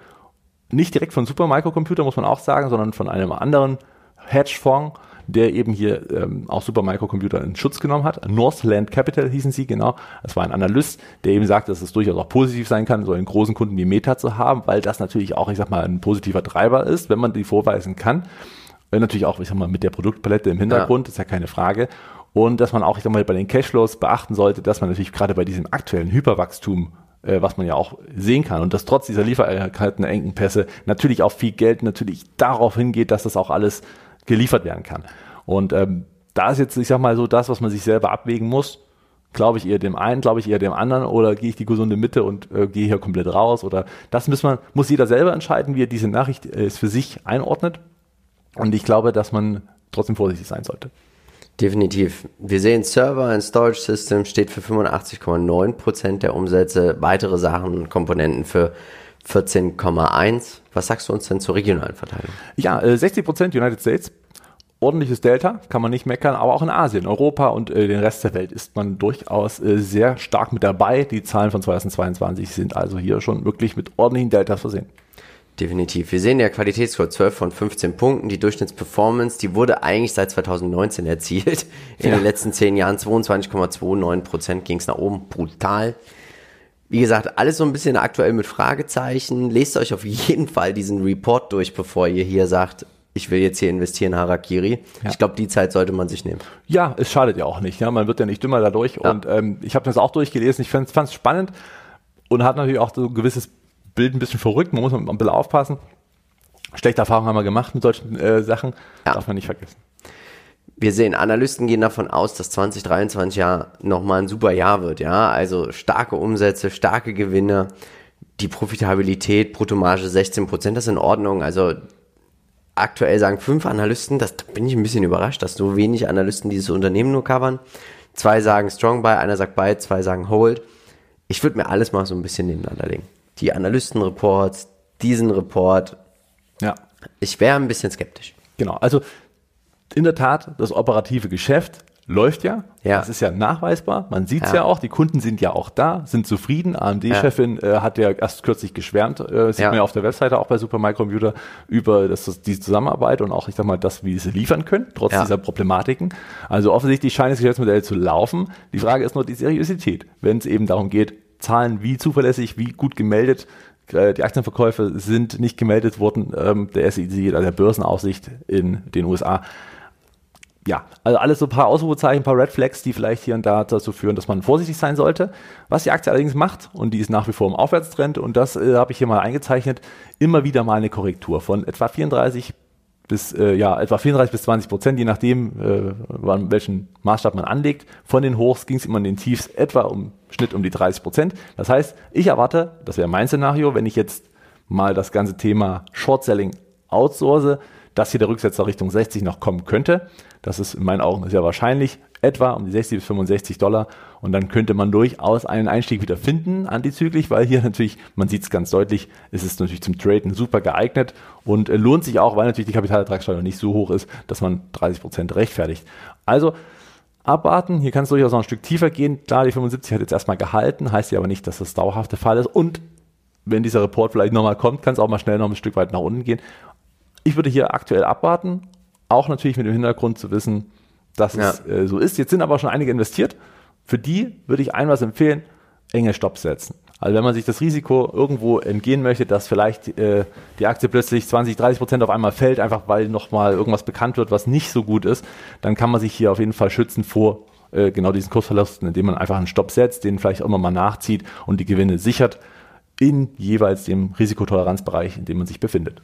nicht direkt von Supermicrocomputer, muss man auch sagen, sondern von einem anderen Hedgefonds, der eben hier ähm, auch Supermicrocomputer in Schutz genommen hat. Northland Capital hießen sie, genau. Das war ein Analyst, der eben sagt, dass es durchaus auch positiv sein kann, so einen großen Kunden wie Meta zu haben, weil das natürlich auch, ich sag mal, ein positiver Treiber ist, wenn man die vorweisen kann. Und natürlich auch, ich sag mal, mit der Produktpalette im Hintergrund, ja. ist ja keine Frage. Und dass man auch, ich sag mal, bei den Cashflows beachten sollte, dass man natürlich gerade bei diesem aktuellen Hyperwachstum äh, was man ja auch sehen kann. Und dass trotz dieser Lieferketten-Engpässe natürlich auch viel Geld natürlich darauf hingeht, dass das auch alles geliefert werden kann. Und ähm, da ist jetzt, ich sag mal so, das, was man sich selber abwägen muss. Glaube ich eher dem einen, glaube ich eher dem anderen oder gehe ich die gesunde Mitte und äh, gehe hier komplett raus oder das muss man, muss jeder selber entscheiden, wie er diese Nachricht äh, für sich einordnet. Und ich glaube, dass man trotzdem vorsichtig sein sollte. Definitiv. Wir sehen Server und Storage System steht für 85,9% der Umsätze, weitere Sachen, Komponenten für 14,1. Was sagst du uns denn zur regionalen Verteilung? Ja, äh, 60% United States, ordentliches Delta, kann man nicht meckern, aber auch in Asien, Europa und äh, den Rest der Welt ist man durchaus äh, sehr stark mit dabei. Die Zahlen von 2022 sind also hier schon wirklich mit ordentlichen Deltas versehen. Definitiv. Wir sehen ja Qualitätsscore 12 von 15 Punkten. Die Durchschnittsperformance, die wurde eigentlich seit 2019 erzielt. In ja. den letzten 10 Jahren 22,29 Prozent ging es nach oben. Brutal. Wie gesagt, alles so ein bisschen aktuell mit Fragezeichen. Lest euch auf jeden Fall diesen Report durch, bevor ihr hier sagt, ich will jetzt hier investieren, Harakiri. Ja. Ich glaube, die Zeit sollte man sich nehmen. Ja, es schadet ja auch nicht. Ja, man wird ja nicht dümmer dadurch. Ja. Und ähm, ich habe das auch durchgelesen. Ich fand es spannend und hat natürlich auch so ein gewisses Bild ein bisschen verrückt, man muss ein bisschen aufpassen. Schlechte Erfahrungen haben wir gemacht mit solchen äh, Sachen, ja. darf man nicht vergessen. Wir sehen, Analysten gehen davon aus, dass 2023 ja nochmal ein super Jahr wird, ja. Also starke Umsätze, starke Gewinne, die Profitabilität, Bruttomarge 16 Prozent, das ist in Ordnung. Also aktuell sagen fünf Analysten, das da bin ich ein bisschen überrascht, dass so wenig Analysten dieses Unternehmen nur covern. Zwei sagen Strong Buy, einer sagt Buy, zwei sagen Hold. Ich würde mir alles mal so ein bisschen nebeneinander legen die Analystenreports, diesen Report. Ja. Ich wäre ein bisschen skeptisch. Genau, also in der Tat, das operative Geschäft läuft ja. ja. Das ist ja nachweisbar. Man sieht es ja. ja. auch. Die Kunden sind ja auch da, sind zufrieden. AMD-Chefin ja. äh, hat ja erst kürzlich geschwärmt, äh, sieht man ja auf der Webseite auch bei Supermicrocomputer über das, das, die Zusammenarbeit und auch, ich sag mal, das, wie sie liefern können, trotz dieser Problematiken. Also offensichtlich scheint das Geschäftsmodell zu laufen. Die Frage ist nur die Seriosität. Wenn es eben darum geht, Zahlen, wie zuverlässig, wie gut gemeldet äh, die Aktienverkäufe sind nicht gemeldet worden, ähm, der SEC, also der Börsenaussicht in den USA. Ja, also alles so ein paar Ausrufezeichen, ein paar Red Flags, die vielleicht hier und da dazu führen, dass man vorsichtig sein sollte. Was die Aktie allerdings macht, und die ist nach wie vor im Aufwärtstrend, und das äh, habe ich hier mal eingezeichnet, immer wieder mal eine Korrektur von etwa 34 bis äh, ja etwa 34 bis 20 Prozent, je nachdem, äh, welchen Maßstab man anlegt. Von den Hochs ging es immer in den Tiefs etwa um Schnitt um die 30 Prozent. Das heißt, ich erwarte, das wäre mein Szenario, wenn ich jetzt mal das ganze Thema Short Selling outsource, dass hier der Rücksetzer Richtung 60 noch kommen könnte. Das ist in meinen Augen sehr wahrscheinlich etwa um die 60 bis 65 Dollar und dann könnte man durchaus einen Einstieg wieder finden, antizyklisch, weil hier natürlich, man sieht es ganz deutlich, ist es natürlich zum Traden super geeignet und äh, lohnt sich auch, weil natürlich die Kapitalertragssteuer nicht so hoch ist, dass man 30 Prozent rechtfertigt. Also abwarten, hier kann es durchaus noch ein Stück tiefer gehen. Klar, die 75 hat jetzt erstmal gehalten, heißt ja aber nicht, dass das dauerhaft der Fall ist und wenn dieser Report vielleicht nochmal kommt, kann es auch mal schnell noch ein Stück weit nach unten gehen. Ich würde hier aktuell abwarten, auch natürlich mit dem Hintergrund zu wissen, dass ja. es äh, so ist. Jetzt sind aber schon einige investiert. Für die würde ich ein was empfehlen, enge Stops setzen. Also wenn man sich das Risiko irgendwo entgehen möchte, dass vielleicht äh, die Aktie plötzlich 20, 30 Prozent auf einmal fällt, einfach weil nochmal irgendwas bekannt wird, was nicht so gut ist, dann kann man sich hier auf jeden Fall schützen vor äh, genau diesen Kursverlusten, indem man einfach einen Stopp setzt, den vielleicht auch mal nachzieht und die Gewinne sichert in jeweils dem Risikotoleranzbereich, in dem man sich befindet.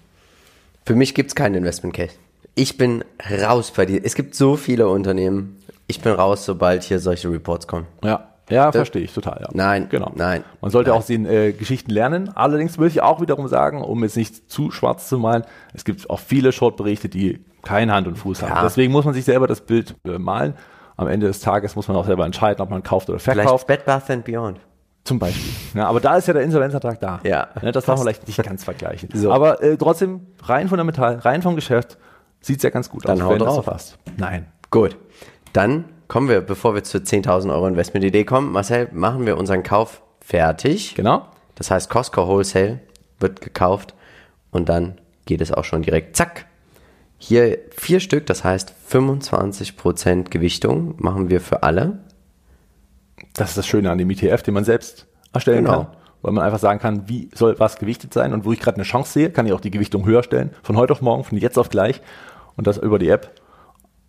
Für mich gibt es keinen Investment Case ich bin raus bei dir. Es gibt so viele Unternehmen. Ich bin raus, sobald hier solche Reports kommen. Ja. Ja, verstehe ich total. Ja. Nein, genau. Nein. Man sollte nein. auch den äh, Geschichten lernen. Allerdings würde ich auch wiederum sagen, um jetzt nicht zu schwarz zu malen, es gibt auch viele Short-Berichte, die keine Hand und Fuß ja. haben. Deswegen muss man sich selber das Bild äh, malen. Am Ende des Tages muss man auch selber entscheiden, ob man kauft oder verkauft. Vielleicht Bed Bath and Beyond. Zum Beispiel. Ja, aber da ist ja der Insolvenzantrag da. Ja. ja das darf man vielleicht nicht ganz vergleichen. So. Aber äh, trotzdem rein fundamental, rein vom Geschäft, sieht ja ganz gut Dann aus. Dann hau drauf. passt. Nein. Gut. Dann kommen wir, bevor wir zur 10.000 Euro Investment-Idee kommen, Marcel, machen wir unseren Kauf fertig. Genau. Das heißt, Costco Wholesale wird gekauft und dann geht es auch schon direkt, zack. Hier vier Stück, das heißt 25% Gewichtung machen wir für alle. Das ist das Schöne an dem ETF, den man selbst erstellen genau. kann weil man einfach sagen kann, wie soll was gewichtet sein und wo ich gerade eine Chance sehe, kann ich auch die Gewichtung höher stellen, von heute auf morgen, von jetzt auf gleich und das über die App.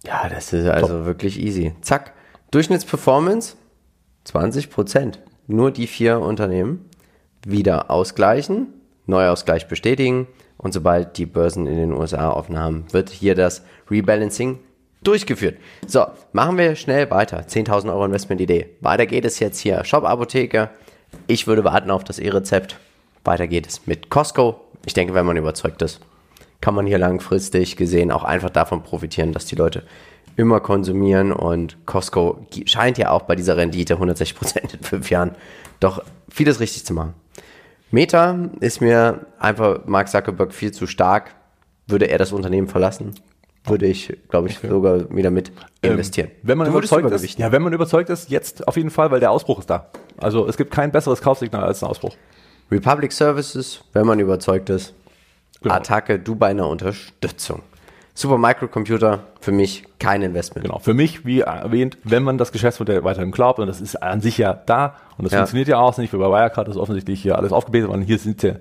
Ja, das ist also Top. wirklich easy. Zack. Durchschnittsperformance 20 Prozent. Nur die vier Unternehmen. wieder ausgleichen, Neuausgleich bestätigen und sobald die Börsen in den USA offen haben, wird hier das Rebalancing durchgeführt. So, machen wir schnell weiter. 10.000 Euro Investmentidee. Weiter geht es jetzt hier. Shop Apotheke. Ich würde warten auf das E-Rezept. Weiter geht es mit Costco. Ich denke, wenn man überzeugt ist, kann man hier langfristig gesehen auch einfach davon profitieren, dass die Leute immer konsumieren und Costco scheint ja auch bei dieser Rendite 160% in fünf Jahren doch vieles richtig zu machen. Meta ist mir einfach Mark Zuckerberg viel zu stark. Würde er das Unternehmen verlassen, würde ich, glaube ich, okay. sogar wieder mit ähm, investieren. Ähm, wenn man überzeugt ist, ja, wenn man überzeugt ist, jetzt auf jeden Fall, weil der Ausbruch ist da. Also es gibt kein besseres Kaufsignal als ein Ausbruch. Republic Services, wenn man überzeugt ist. Genau. Attacke, du bei einer Unterstützung. Super Microcomputer, für mich kein Investment. Genau, für mich, wie erwähnt, wenn man das Geschäftsmodell weiterhin glaubt, und das ist an sich ja da, und das ja. funktioniert ja auch, nicht wie bei Wirecard, das ist offensichtlich hier alles aufgebetet, sondern hier sind ja,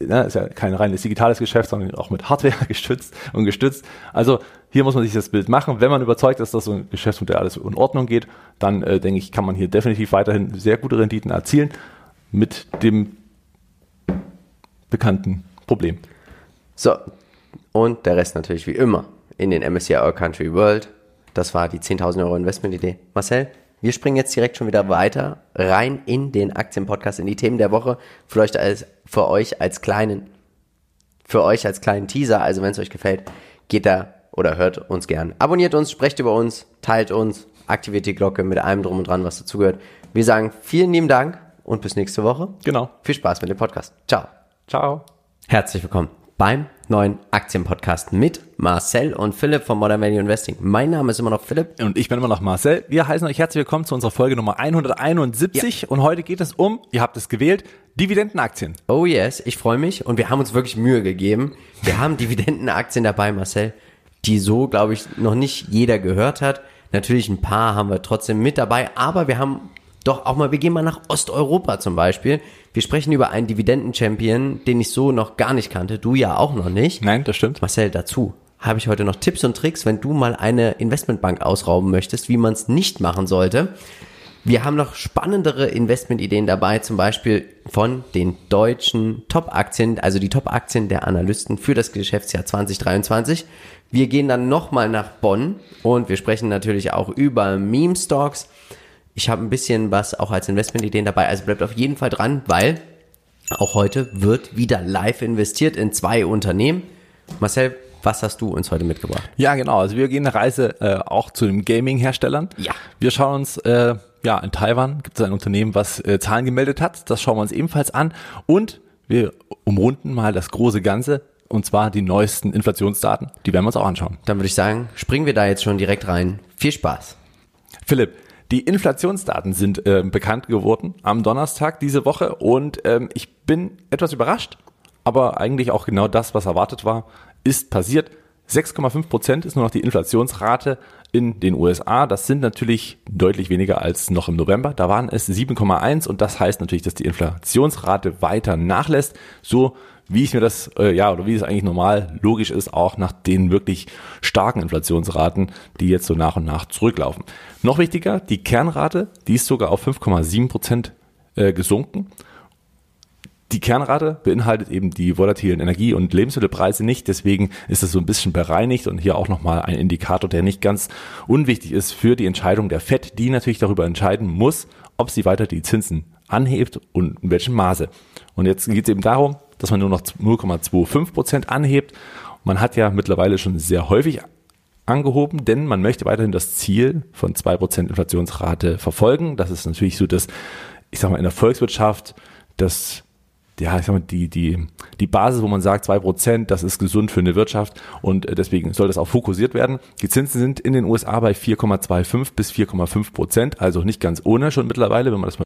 ne, ist ja kein reines digitales Geschäft, sondern auch mit Hardware gestützt und gestützt. Also hier muss man sich das Bild machen. Wenn man überzeugt ist, dass so ein Geschäftsmodell alles in Ordnung geht, dann äh, denke ich, kann man hier definitiv weiterhin sehr gute Renditen erzielen mit dem bekannten Problem. So, und der Rest natürlich wie immer in den MSCI All Country World. Das war die 10.000 Euro Investment-Idee. Marcel, wir springen jetzt direkt schon wieder weiter rein in den Aktienpodcast, in die Themen der Woche. Vielleicht als, für euch als kleinen, für euch als kleinen Teaser. Also wenn es euch gefällt, geht da oder hört uns gern. Abonniert uns, sprecht über uns, teilt uns, aktiviert die Glocke mit allem drum und dran, was dazugehört. Wir sagen vielen lieben Dank und bis nächste Woche. Genau. Viel Spaß mit dem Podcast. Ciao. Ciao. Herzlich willkommen beim neuen Aktienpodcast mit Marcel und Philipp von Modern Value Investing. Mein Name ist immer noch Philipp. Und ich bin immer noch Marcel. Wir heißen euch herzlich willkommen zu unserer Folge Nummer 171 ja. und heute geht es um, ihr habt es gewählt, Dividendenaktien. Oh yes, ich freue mich und wir haben uns wirklich Mühe gegeben. Wir haben Dividendenaktien dabei, Marcel, die so, glaube ich, noch nicht jeder gehört hat. Natürlich ein paar haben wir trotzdem mit dabei, aber wir haben doch auch mal, wir gehen mal nach Osteuropa zum Beispiel. Wir sprechen über einen Dividenden-Champion, den ich so noch gar nicht kannte. Du ja auch noch nicht. Nein, das stimmt. Marcel, dazu habe ich heute noch Tipps und Tricks, wenn du mal eine Investmentbank ausrauben möchtest, wie man es nicht machen sollte. Wir haben noch spannendere Investmentideen dabei, zum Beispiel von den deutschen Top-Aktien, also die Top-Aktien der Analysten für das Geschäftsjahr 2023. Wir gehen dann nochmal nach Bonn und wir sprechen natürlich auch über Meme-Stocks. Ich habe ein bisschen was auch als Investmentideen dabei. Also bleibt auf jeden Fall dran, weil auch heute wird wieder live investiert in zwei Unternehmen. Marcel, was hast du uns heute mitgebracht? Ja, genau. Also wir gehen eine Reise äh, auch zu den Gaming-Herstellern. Ja. Wir schauen uns, äh, ja, in Taiwan gibt es ein Unternehmen, was äh, Zahlen gemeldet hat. Das schauen wir uns ebenfalls an. Und wir umrunden mal das große Ganze. Und zwar die neuesten Inflationsdaten. Die werden wir uns auch anschauen. Dann würde ich sagen, springen wir da jetzt schon direkt rein. Viel Spaß. Philipp, die Inflationsdaten sind äh, bekannt geworden am Donnerstag diese Woche und ähm, ich bin etwas überrascht, aber eigentlich auch genau das, was erwartet war, ist passiert. 6,5 Prozent ist nur noch die Inflationsrate in den USA. Das sind natürlich deutlich weniger als noch im November. Da waren es 7,1 und das heißt natürlich, dass die Inflationsrate weiter nachlässt. So wie ich mir das, äh, ja, oder wie es eigentlich normal logisch ist, auch nach den wirklich starken Inflationsraten, die jetzt so nach und nach zurücklaufen. Noch wichtiger, die Kernrate, die ist sogar auf 5,7 Prozent äh, gesunken. Die Kernrate beinhaltet eben die volatilen Energie- und Lebensmittelpreise nicht, deswegen ist es so ein bisschen bereinigt und hier auch nochmal ein Indikator, der nicht ganz unwichtig ist für die Entscheidung der FED, die natürlich darüber entscheiden muss, ob sie weiter die Zinsen anhebt und in welchem Maße. Und jetzt geht es eben darum, dass man nur noch 0,25 Prozent anhebt. Man hat ja mittlerweile schon sehr häufig angehoben, denn man möchte weiterhin das Ziel von 2% Inflationsrate verfolgen. Das ist natürlich so das, ich sag mal, in der Volkswirtschaft das ja, ich sag mal, die, die, die Basis, wo man sagt, zwei Prozent, das ist gesund für eine Wirtschaft und äh, deswegen soll das auch fokussiert werden. Die Zinsen sind in den USA bei 4,25 bis 4,5 Prozent, also nicht ganz ohne schon mittlerweile, wenn man das mal